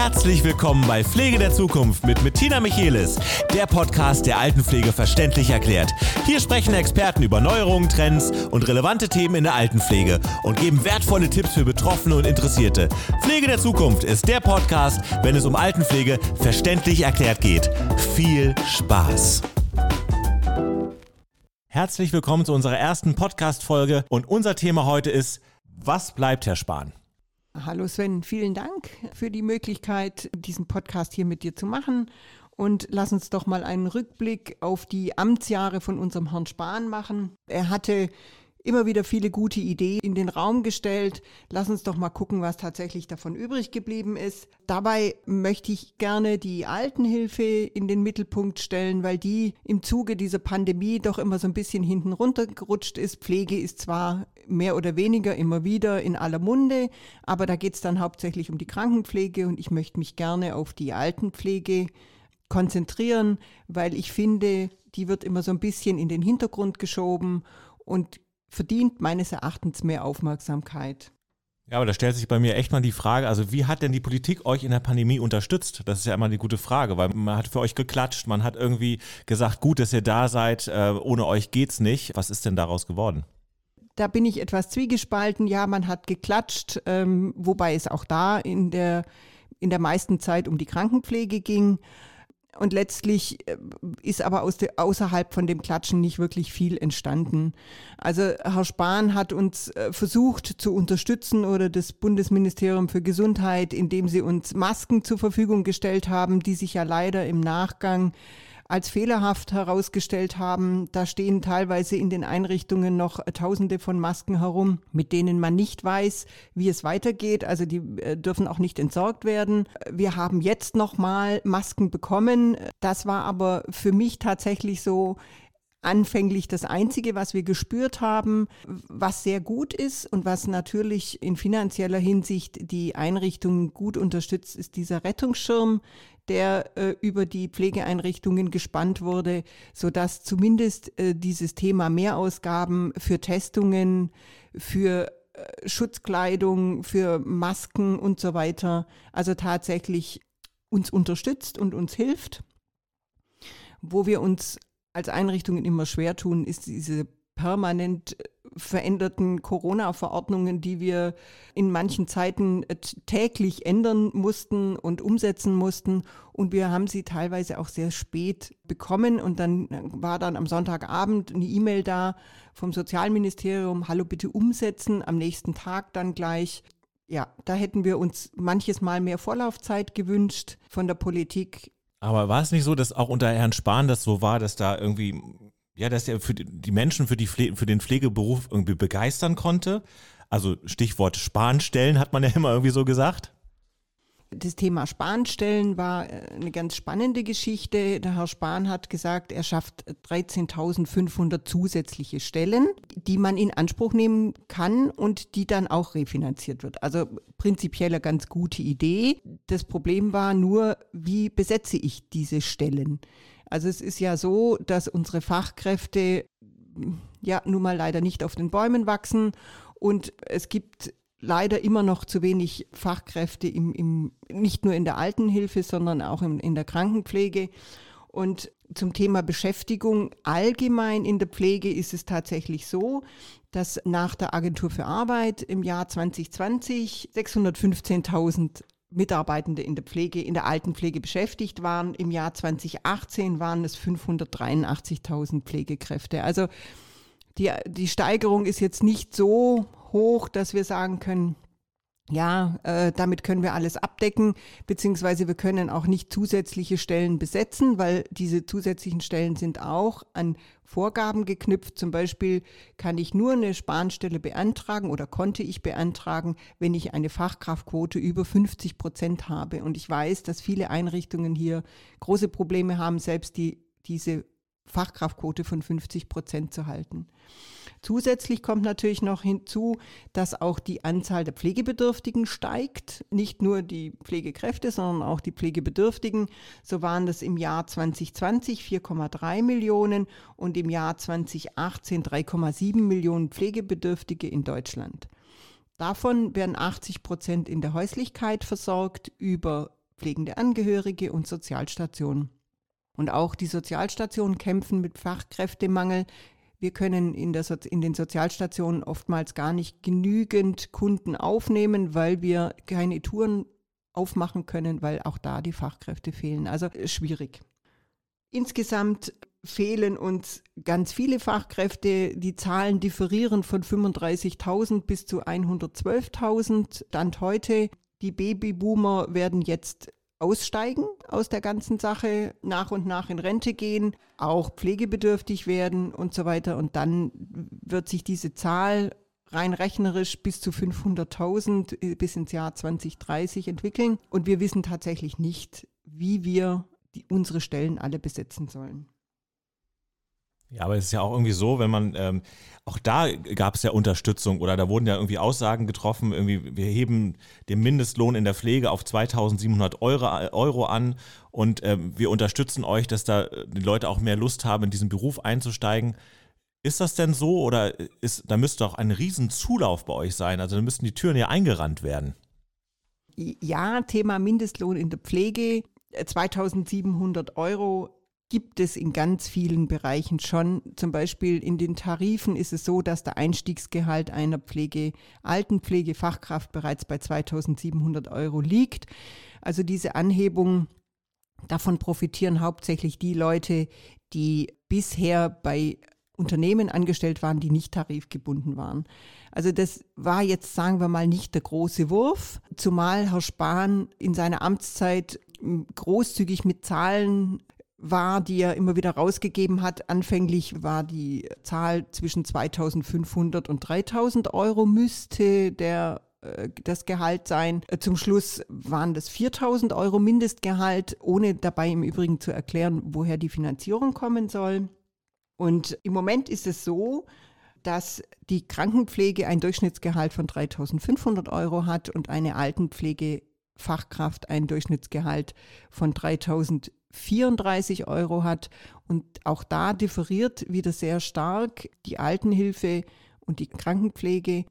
Herzlich willkommen bei Pflege der Zukunft mit Bettina Michelis, der Podcast, der Altenpflege verständlich erklärt. Hier sprechen Experten über Neuerungen, Trends und relevante Themen in der Altenpflege und geben wertvolle Tipps für Betroffene und Interessierte. Pflege der Zukunft ist der Podcast, wenn es um Altenpflege verständlich erklärt geht. Viel Spaß! Herzlich willkommen zu unserer ersten Podcast-Folge und unser Thema heute ist, was bleibt, Herr Spahn? Hallo Sven, vielen Dank für die Möglichkeit, diesen Podcast hier mit dir zu machen. Und lass uns doch mal einen Rückblick auf die Amtsjahre von unserem Herrn Spahn machen. Er hatte immer wieder viele gute Ideen in den Raum gestellt. Lass uns doch mal gucken, was tatsächlich davon übrig geblieben ist. Dabei möchte ich gerne die Altenhilfe in den Mittelpunkt stellen, weil die im Zuge dieser Pandemie doch immer so ein bisschen hinten runtergerutscht ist. Pflege ist zwar mehr oder weniger immer wieder in aller Munde, aber da geht es dann hauptsächlich um die Krankenpflege und ich möchte mich gerne auf die Altenpflege konzentrieren, weil ich finde, die wird immer so ein bisschen in den Hintergrund geschoben und verdient meines Erachtens mehr Aufmerksamkeit. Ja, aber da stellt sich bei mir echt mal die Frage, also wie hat denn die Politik euch in der Pandemie unterstützt? Das ist ja immer eine gute Frage, weil man hat für euch geklatscht, man hat irgendwie gesagt, gut, dass ihr da seid, äh, ohne euch geht's nicht. Was ist denn daraus geworden? Da bin ich etwas zwiegespalten. Ja, man hat geklatscht, ähm, wobei es auch da in der, in der meisten Zeit um die Krankenpflege ging. Und letztlich äh, ist aber aus de, außerhalb von dem Klatschen nicht wirklich viel entstanden. Also Herr Spahn hat uns äh, versucht zu unterstützen oder das Bundesministerium für Gesundheit, indem sie uns Masken zur Verfügung gestellt haben, die sich ja leider im Nachgang als fehlerhaft herausgestellt haben. Da stehen teilweise in den Einrichtungen noch Tausende von Masken herum, mit denen man nicht weiß, wie es weitergeht. Also die äh, dürfen auch nicht entsorgt werden. Wir haben jetzt noch mal Masken bekommen. Das war aber für mich tatsächlich so, anfänglich das Einzige, was wir gespürt haben, was sehr gut ist und was natürlich in finanzieller Hinsicht die Einrichtungen gut unterstützt, ist dieser Rettungsschirm, der äh, über die Pflegeeinrichtungen gespannt wurde, sodass zumindest äh, dieses Thema Mehrausgaben für Testungen, für äh, Schutzkleidung, für Masken und so weiter, also tatsächlich uns unterstützt und uns hilft. Wo wir uns als Einrichtungen immer schwer tun, ist diese permanent veränderten Corona-Verordnungen, die wir in manchen Zeiten äh, täglich ändern mussten und umsetzen mussten. Und wir haben sie teilweise auch sehr spät bekommen. Und dann äh, war dann am Sonntagabend eine E-Mail da vom Sozialministerium, hallo bitte umsetzen, am nächsten Tag dann gleich. Ja, da hätten wir uns manches Mal mehr Vorlaufzeit gewünscht von der Politik. Aber war es nicht so, dass auch unter Herrn Spahn das so war, dass da irgendwie ja, dass er für die Menschen für, die Pfle für den Pflegeberuf irgendwie begeistern konnte. Also Stichwort Spanstellen hat man ja immer irgendwie so gesagt. Das Thema Spanstellen war äh, eine ganz spannende Geschichte. Der Herr Spahn hat gesagt, er schafft 13.500 zusätzliche Stellen, die man in Anspruch nehmen kann und die dann auch refinanziert wird. Also prinzipiell eine ganz gute Idee. Das Problem war nur, wie besetze ich diese Stellen? Also es ist ja so, dass unsere Fachkräfte ja nun mal leider nicht auf den Bäumen wachsen und es gibt leider immer noch zu wenig Fachkräfte im, im nicht nur in der Altenhilfe, sondern auch im, in der Krankenpflege. Und zum Thema Beschäftigung allgemein in der Pflege ist es tatsächlich so, dass nach der Agentur für Arbeit im Jahr 2020 615.000 Mitarbeitende in der Pflege, in der Altenpflege beschäftigt waren. Im Jahr 2018 waren es 583.000 Pflegekräfte. Also die, die Steigerung ist jetzt nicht so hoch, dass wir sagen können, ja, äh, damit können wir alles abdecken, beziehungsweise wir können auch nicht zusätzliche Stellen besetzen, weil diese zusätzlichen Stellen sind auch an Vorgaben geknüpft. Zum Beispiel kann ich nur eine Spanstelle beantragen oder konnte ich beantragen, wenn ich eine Fachkraftquote über 50 Prozent habe. Und ich weiß, dass viele Einrichtungen hier große Probleme haben, selbst die, diese Fachkraftquote von 50 Prozent zu halten. Zusätzlich kommt natürlich noch hinzu, dass auch die Anzahl der Pflegebedürftigen steigt. Nicht nur die Pflegekräfte, sondern auch die Pflegebedürftigen. So waren das im Jahr 2020 4,3 Millionen und im Jahr 2018 3,7 Millionen Pflegebedürftige in Deutschland. Davon werden 80 Prozent in der Häuslichkeit versorgt über pflegende Angehörige und Sozialstationen. Und auch die Sozialstationen kämpfen mit Fachkräftemangel. Wir können in, der so in den Sozialstationen oftmals gar nicht genügend Kunden aufnehmen, weil wir keine Touren aufmachen können, weil auch da die Fachkräfte fehlen. Also äh, schwierig. Insgesamt fehlen uns ganz viele Fachkräfte. Die Zahlen differieren von 35.000 bis zu 112.000. Stand heute. Die Babyboomer werden jetzt aussteigen aus der ganzen Sache, nach und nach in Rente gehen, auch pflegebedürftig werden und so weiter. Und dann wird sich diese Zahl rein rechnerisch bis zu 500.000 äh, bis ins Jahr 2030 entwickeln. Und wir wissen tatsächlich nicht, wie wir die, unsere Stellen alle besetzen sollen. Ja, aber es ist ja auch irgendwie so, wenn man, ähm, auch da gab es ja Unterstützung oder da wurden ja irgendwie Aussagen getroffen, irgendwie, wir heben den Mindestlohn in der Pflege auf 2700 Euro, Euro an und ähm, wir unterstützen euch, dass da die Leute auch mehr Lust haben, in diesen Beruf einzusteigen. Ist das denn so oder ist, da müsste auch ein Riesenzulauf bei euch sein? Also da müssten die Türen ja eingerannt werden. Ja, Thema Mindestlohn in der Pflege. 2700 Euro gibt es in ganz vielen Bereichen schon. Zum Beispiel in den Tarifen ist es so, dass der Einstiegsgehalt einer Pflege, Altenpflegefachkraft bereits bei 2700 Euro liegt. Also diese Anhebung, davon profitieren hauptsächlich die Leute, die bisher bei Unternehmen angestellt waren, die nicht tarifgebunden waren. Also das war jetzt, sagen wir mal, nicht der große Wurf, zumal Herr Spahn in seiner Amtszeit großzügig mit Zahlen war, die er immer wieder rausgegeben hat. Anfänglich war die Zahl zwischen 2500 und 3000 Euro müsste der äh, das Gehalt sein. Zum Schluss waren das 4000 Euro Mindestgehalt, ohne dabei im Übrigen zu erklären, woher die Finanzierung kommen soll. Und im Moment ist es so, dass die Krankenpflege ein Durchschnittsgehalt von 3500 Euro hat und eine Altenpflegefachkraft ein Durchschnittsgehalt von 3034 Euro hat. Und auch da differiert wieder sehr stark die Altenhilfe und die Krankenpflege, äh,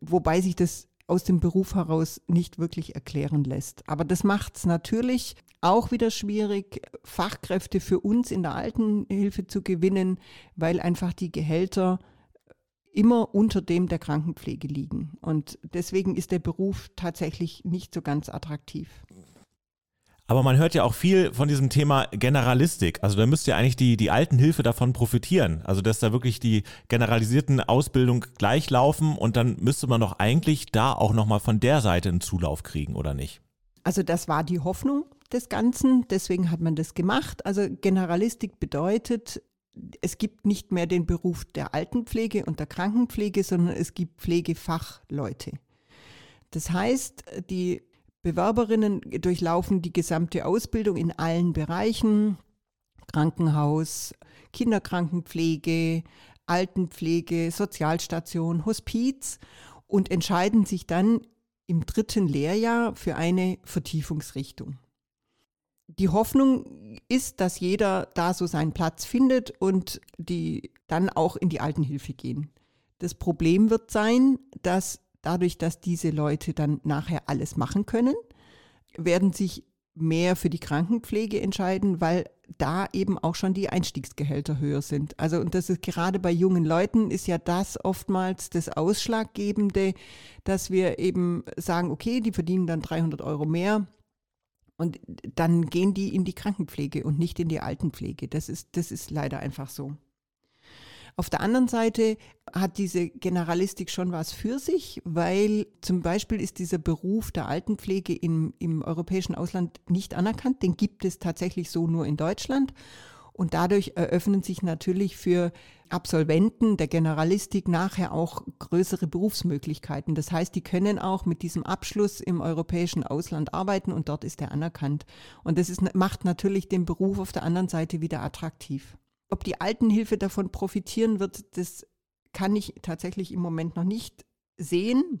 wobei sich das aus dem Beruf heraus nicht wirklich erklären lässt. Aber das macht es natürlich auch wieder schwierig, Fachkräfte für uns in der Altenhilfe zu gewinnen, weil einfach die Gehälter immer unter dem der Krankenpflege liegen. Und deswegen ist der Beruf tatsächlich nicht so ganz attraktiv. Aber man hört ja auch viel von diesem Thema Generalistik. Also da müsste ja eigentlich die, die Altenhilfe davon profitieren. Also dass da wirklich die generalisierten Ausbildung gleich laufen und dann müsste man doch eigentlich da auch nochmal von der Seite einen Zulauf kriegen, oder nicht? Also das war die Hoffnung des Ganzen, deswegen hat man das gemacht. Also Generalistik bedeutet, es gibt nicht mehr den Beruf der Altenpflege und der Krankenpflege, sondern es gibt Pflegefachleute. Das heißt, die Bewerberinnen durchlaufen die gesamte Ausbildung in allen Bereichen, Krankenhaus, Kinderkrankenpflege, Altenpflege, Sozialstation, Hospiz und entscheiden sich dann im dritten Lehrjahr für eine Vertiefungsrichtung. Die Hoffnung ist, dass jeder da so seinen Platz findet und die dann auch in die Altenhilfe gehen. Das Problem wird sein, dass dadurch, dass diese Leute dann nachher alles machen können, werden sich mehr für die Krankenpflege entscheiden, weil da eben auch schon die Einstiegsgehälter höher sind. Also und das ist gerade bei jungen Leuten ist ja das oftmals das Ausschlaggebende, dass wir eben sagen, okay, die verdienen dann 300 Euro mehr und dann gehen die in die Krankenpflege und nicht in die Altenpflege. Das ist, das ist leider einfach so. Auf der anderen Seite hat diese Generalistik schon was für sich, weil zum Beispiel ist dieser Beruf der Altenpflege im, im europäischen Ausland nicht anerkannt. Den gibt es tatsächlich so nur in Deutschland. Und dadurch eröffnen sich natürlich für Absolventen der Generalistik nachher auch größere Berufsmöglichkeiten. Das heißt, die können auch mit diesem Abschluss im europäischen Ausland arbeiten und dort ist er anerkannt. Und das ist, macht natürlich den Beruf auf der anderen Seite wieder attraktiv. Ob die Altenhilfe davon profitieren wird, das kann ich tatsächlich im Moment noch nicht sehen,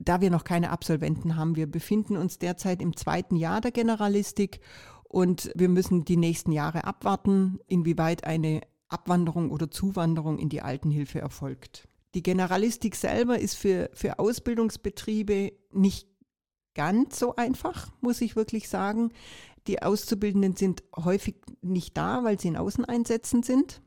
da wir noch keine Absolventen haben. Wir befinden uns derzeit im zweiten Jahr der Generalistik und wir müssen die nächsten Jahre abwarten, inwieweit eine Abwanderung oder Zuwanderung in die Altenhilfe erfolgt. Die Generalistik selber ist für, für Ausbildungsbetriebe nicht ganz so einfach, muss ich wirklich sagen. Die Auszubildenden sind häufig nicht da, weil sie in Außeneinsätzen sind.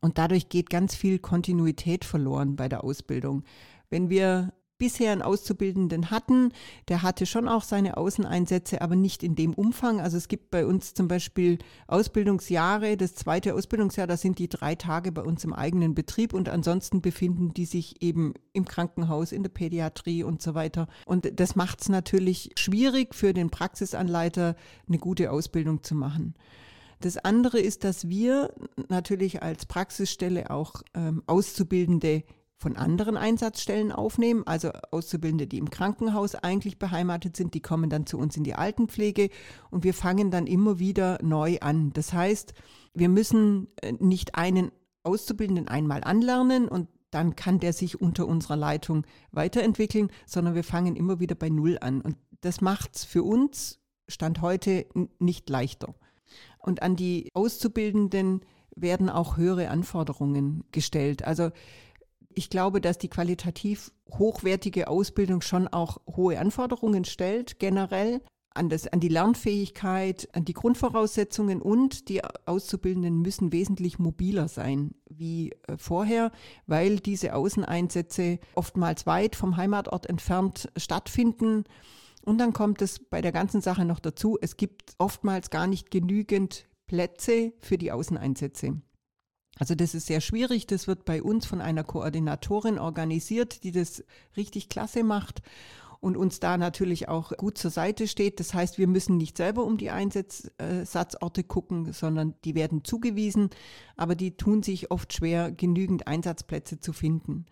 Und dadurch geht ganz viel Kontinuität verloren bei der Ausbildung. Wenn wir bisher einen Auszubildenden hatten, der hatte schon auch seine Außeneinsätze, aber nicht in dem Umfang. Also es gibt bei uns zum Beispiel Ausbildungsjahre, das zweite Ausbildungsjahr, da sind die drei Tage bei uns im eigenen Betrieb und ansonsten befinden die sich eben im Krankenhaus, in der Pädiatrie und so weiter. Und das macht es natürlich schwierig für den Praxisanleiter, eine gute Ausbildung zu machen. Das andere ist, dass wir natürlich als Praxisstelle auch ähm, Auszubildende von anderen Einsatzstellen aufnehmen, also Auszubildende, die im Krankenhaus eigentlich beheimatet sind, die kommen dann zu uns in die Altenpflege und wir fangen dann immer wieder neu an. Das heißt, wir müssen äh, nicht einen Auszubildenden einmal anlernen und dann kann der sich unter unserer Leitung weiterentwickeln, sondern wir fangen immer wieder bei Null an. Und das macht es für uns, Stand heute, nicht leichter. Und an die Auszubildenden werden auch höhere Anforderungen gestellt. Also ich glaube, dass die qualitativ hochwertige Ausbildung schon auch hohe Anforderungen stellt, generell an, das, an die Lernfähigkeit, an die Grundvoraussetzungen und die Auszubildenden müssen wesentlich mobiler sein wie äh, vorher, weil diese Außeneinsätze oftmals weit vom Heimatort entfernt stattfinden. Und dann kommt es bei der ganzen Sache noch dazu, es gibt oftmals gar nicht genügend Plätze für die Außeneinsätze. Also das ist sehr schwierig. Das wird bei uns von einer Koordinatorin organisiert, die das richtig klasse macht und uns da natürlich auch gut zur Seite steht. Das heißt, wir müssen nicht selber um die Einsatzorte gucken, sondern die werden zugewiesen, aber die tun sich oft schwer, genügend Einsatzplätze zu finden.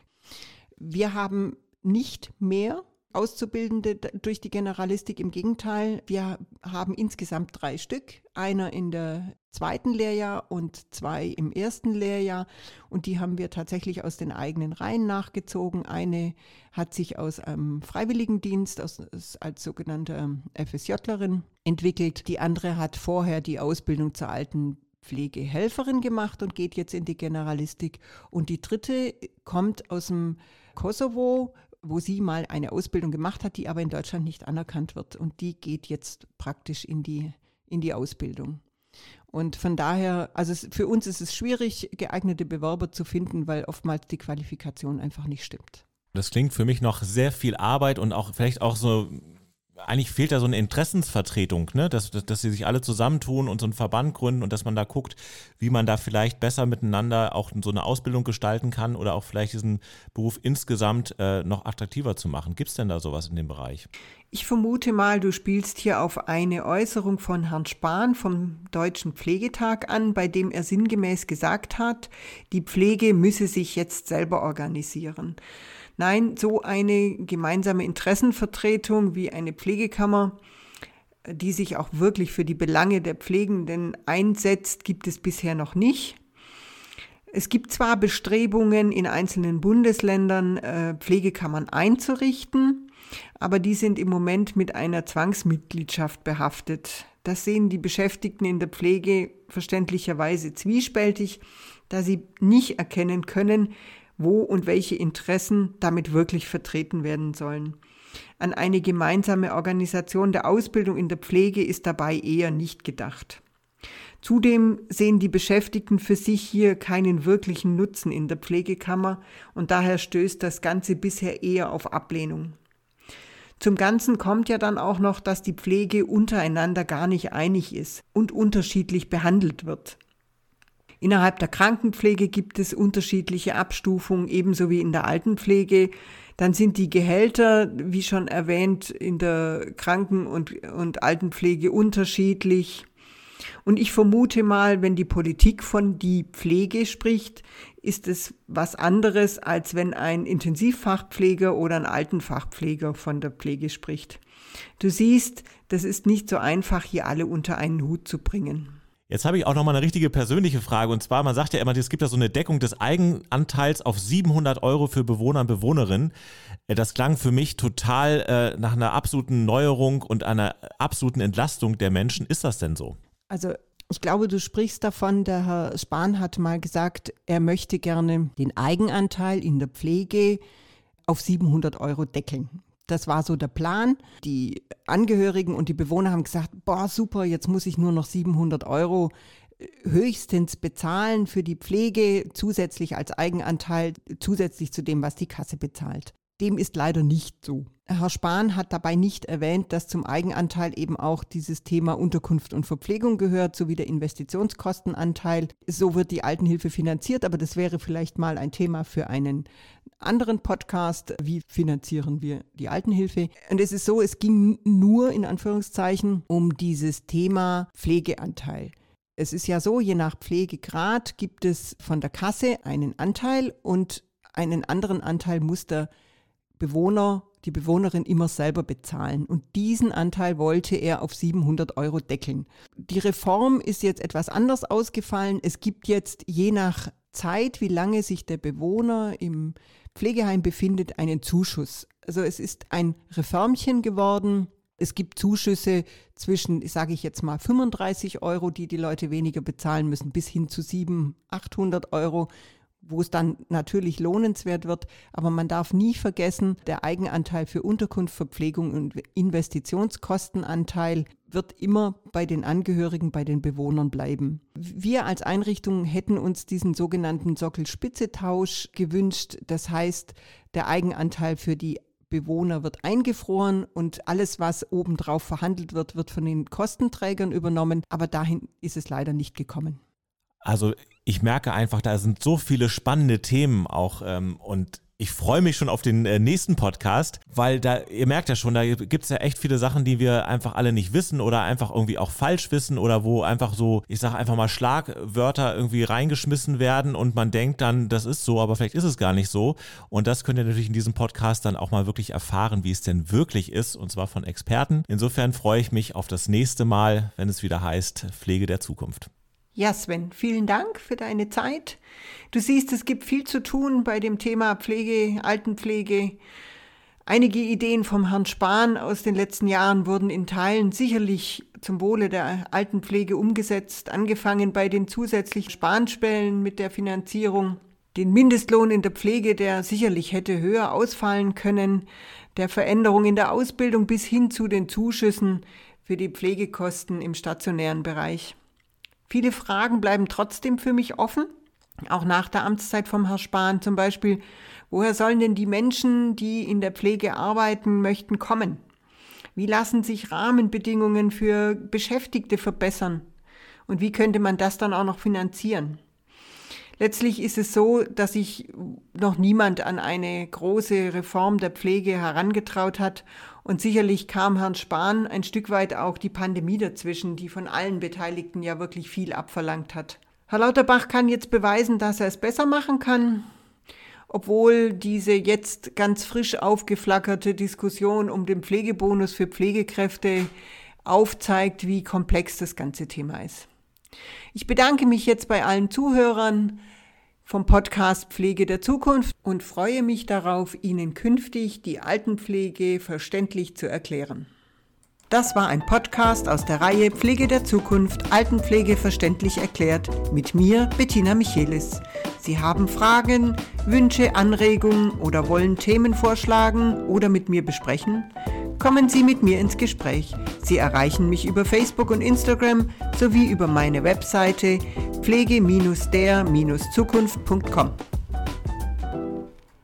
Wir haben nicht mehr Auszubildende durch die Generalistik. Im Gegenteil, wir haben insgesamt drei Stück. Einer in der zweiten Lehrjahr und zwei im ersten Lehrjahr. Und die haben wir tatsächlich aus den eigenen Reihen nachgezogen. Eine hat sich aus einem Freiwilligendienst, aus, als sogenannte FSJlerin entwickelt. Die andere hat vorher die Ausbildung zur alten Pflegehelferin gemacht und geht jetzt in die Generalistik. Und die dritte kommt aus dem Kosovo, wo sie mal eine Ausbildung gemacht hat, die aber in Deutschland nicht anerkannt wird. Und die geht jetzt praktisch in die, in die Ausbildung. Und von daher, also es, für uns ist es schwierig, geeignete Bewerber zu finden, weil oftmals die Qualifikation einfach nicht stimmt. Das klingt für mich noch sehr viel Arbeit und auch vielleicht auch so eigentlich fehlt da so eine Interessensvertretung, ne? dass, dass, dass sie sich alle zusammentun und so einen Verband gründen und dass man da guckt, wie man da vielleicht besser miteinander auch so eine Ausbildung gestalten kann oder auch vielleicht diesen Beruf insgesamt äh, noch attraktiver zu machen. Gibt es denn da sowas in dem Bereich? Ich vermute mal, du spielst hier auf eine Äußerung von Herrn Spahn vom Deutschen Pflegetag an, bei dem er sinngemäß gesagt hat, die Pflege müsse sich jetzt selber organisieren. Nein, so eine gemeinsame Interessenvertretung wie eine Pflegekammer, die sich auch wirklich für die Belange der Pflegenden einsetzt, gibt es bisher noch nicht. Es gibt zwar Bestrebungen in einzelnen Bundesländern, äh, Pflegekammern einzurichten, aber die sind im Moment mit einer Zwangsmitgliedschaft behaftet. Das sehen die Beschäftigten in der Pflege verständlicherweise zwiespältig, da sie nicht erkennen können, wo und welche Interessen damit wirklich vertreten werden sollen. An eine gemeinsame Organisation der Ausbildung in der Pflege ist dabei eher nicht gedacht. Zudem sehen die Beschäftigten für sich hier keinen wirklichen Nutzen in der Pflegekammer und daher stößt das Ganze bisher eher auf Ablehnung. Zum Ganzen kommt ja dann auch noch, dass die Pflege untereinander gar nicht einig ist und unterschiedlich behandelt wird. Innerhalb der Krankenpflege gibt es unterschiedliche Abstufungen, ebenso wie in der Altenpflege. Dann sind die Gehälter, wie schon erwähnt, in der Kranken- und, und Altenpflege unterschiedlich. Und ich vermute mal, wenn die Politik von die Pflege spricht, ist es was anderes, als wenn ein Intensivfachpfleger oder ein Altenfachpfleger von der Pflege spricht. Du siehst, das ist nicht so einfach, hier alle unter einen Hut zu bringen. Jetzt habe ich auch noch mal eine richtige persönliche Frage. Und zwar, man sagt ja immer, es gibt ja so eine Deckung des Eigenanteils auf 700 Euro für Bewohner und Bewohnerinnen. Äh, das klang für mich total äh, nach einer absoluten Neuerung und einer absoluten Entlastung der Menschen. Ist das denn so? Also ich glaube, du sprichst davon, der Herr Spahn hat mal gesagt, er möchte gerne den Eigenanteil in der Pflege auf 700 Euro deckeln. Das war so der Plan. Die Angehörigen und die Bewohner haben gesagt, boah, super, jetzt muss ich nur noch 700 Euro höchstens bezahlen für die Pflege zusätzlich als Eigenanteil, zusätzlich zu dem, was die Kasse bezahlt. Dem ist leider nicht so. Herr Spahn hat dabei nicht erwähnt, dass zum Eigenanteil eben auch dieses Thema Unterkunft und Verpflegung gehört, sowie der Investitionskostenanteil. So wird die Altenhilfe finanziert, aber das wäre vielleicht mal ein Thema für einen anderen Podcast. Wie finanzieren wir die Altenhilfe? Und es ist so, es ging nur in Anführungszeichen um dieses Thema Pflegeanteil. Es ist ja so, je nach Pflegegrad gibt es von der Kasse einen Anteil und einen anderen Anteil muss der Bewohner, die Bewohnerin immer selber bezahlen. Und diesen Anteil wollte er auf 700 Euro deckeln. Die Reform ist jetzt etwas anders ausgefallen. Es gibt jetzt je nach Zeit, wie lange sich der Bewohner im Pflegeheim befindet, einen Zuschuss. Also es ist ein Reformchen geworden, es gibt Zuschüsse zwischen, sage ich jetzt mal, 35 Euro, die die Leute weniger bezahlen müssen, bis hin zu 700, 800 Euro, wo es dann natürlich lohnenswert wird. Aber man darf nie vergessen, der Eigenanteil für Unterkunft, Verpflegung und Investitionskostenanteil wird immer bei den Angehörigen, bei den Bewohnern bleiben. Wir als Einrichtung hätten uns diesen sogenannten Sockelspitze-Tausch gewünscht. Das heißt, der Eigenanteil für die Bewohner wird eingefroren und alles, was obendrauf verhandelt wird, wird von den Kostenträgern übernommen. Aber dahin ist es leider nicht gekommen. Also ich merke einfach, da sind so viele spannende Themen auch ähm, und ich freue mich schon auf den äh, nächsten Podcast, weil da, ihr merkt ja schon, da gibt es ja echt viele Sachen, die wir einfach alle nicht wissen oder einfach irgendwie auch falsch wissen oder wo einfach so, ich sage einfach mal Schlagwörter irgendwie reingeschmissen werden und man denkt dann, das ist so, aber vielleicht ist es gar nicht so. Und das könnt ihr natürlich in diesem Podcast dann auch mal wirklich erfahren, wie es denn wirklich ist und zwar von Experten. Insofern freue ich mich auf das nächste Mal, wenn es wieder heißt Pflege der Zukunft. Ja, Sven, vielen Dank für deine Zeit. Du siehst, es gibt viel zu tun bei dem Thema Pflege, Altenpflege. Einige Ideen vom Herrn Spahn aus den letzten Jahren wurden in Teilen sicherlich zum Wohle der Altenpflege umgesetzt, angefangen bei den zusätzlichen Spanspellen mit der Finanzierung, den Mindestlohn in der Pflege, der sicherlich hätte höher ausfallen können, der Veränderung in der Ausbildung bis hin zu den Zuschüssen für die Pflegekosten im stationären Bereich. Viele Fragen bleiben trotzdem für mich offen, auch nach der Amtszeit vom Herrn Spahn. Zum Beispiel, woher sollen denn die Menschen, die in der Pflege arbeiten möchten, kommen? Wie lassen sich Rahmenbedingungen für Beschäftigte verbessern? Und wie könnte man das dann auch noch finanzieren? Letztlich ist es so, dass sich noch niemand an eine große Reform der Pflege herangetraut hat. Und sicherlich kam Herrn Spahn ein Stück weit auch die Pandemie dazwischen, die von allen Beteiligten ja wirklich viel abverlangt hat. Herr Lauterbach kann jetzt beweisen, dass er es besser machen kann, obwohl diese jetzt ganz frisch aufgeflackerte Diskussion um den Pflegebonus für Pflegekräfte aufzeigt, wie komplex das ganze Thema ist. Ich bedanke mich jetzt bei allen Zuhörern vom Podcast Pflege der Zukunft und freue mich darauf, Ihnen künftig die Altenpflege verständlich zu erklären. Das war ein Podcast aus der Reihe Pflege der Zukunft, Altenpflege verständlich erklärt mit mir, Bettina Michelis. Sie haben Fragen, Wünsche, Anregungen oder wollen Themen vorschlagen oder mit mir besprechen? Kommen Sie mit mir ins Gespräch. Sie erreichen mich über Facebook und Instagram sowie über meine Webseite pflege-der-zukunft.com.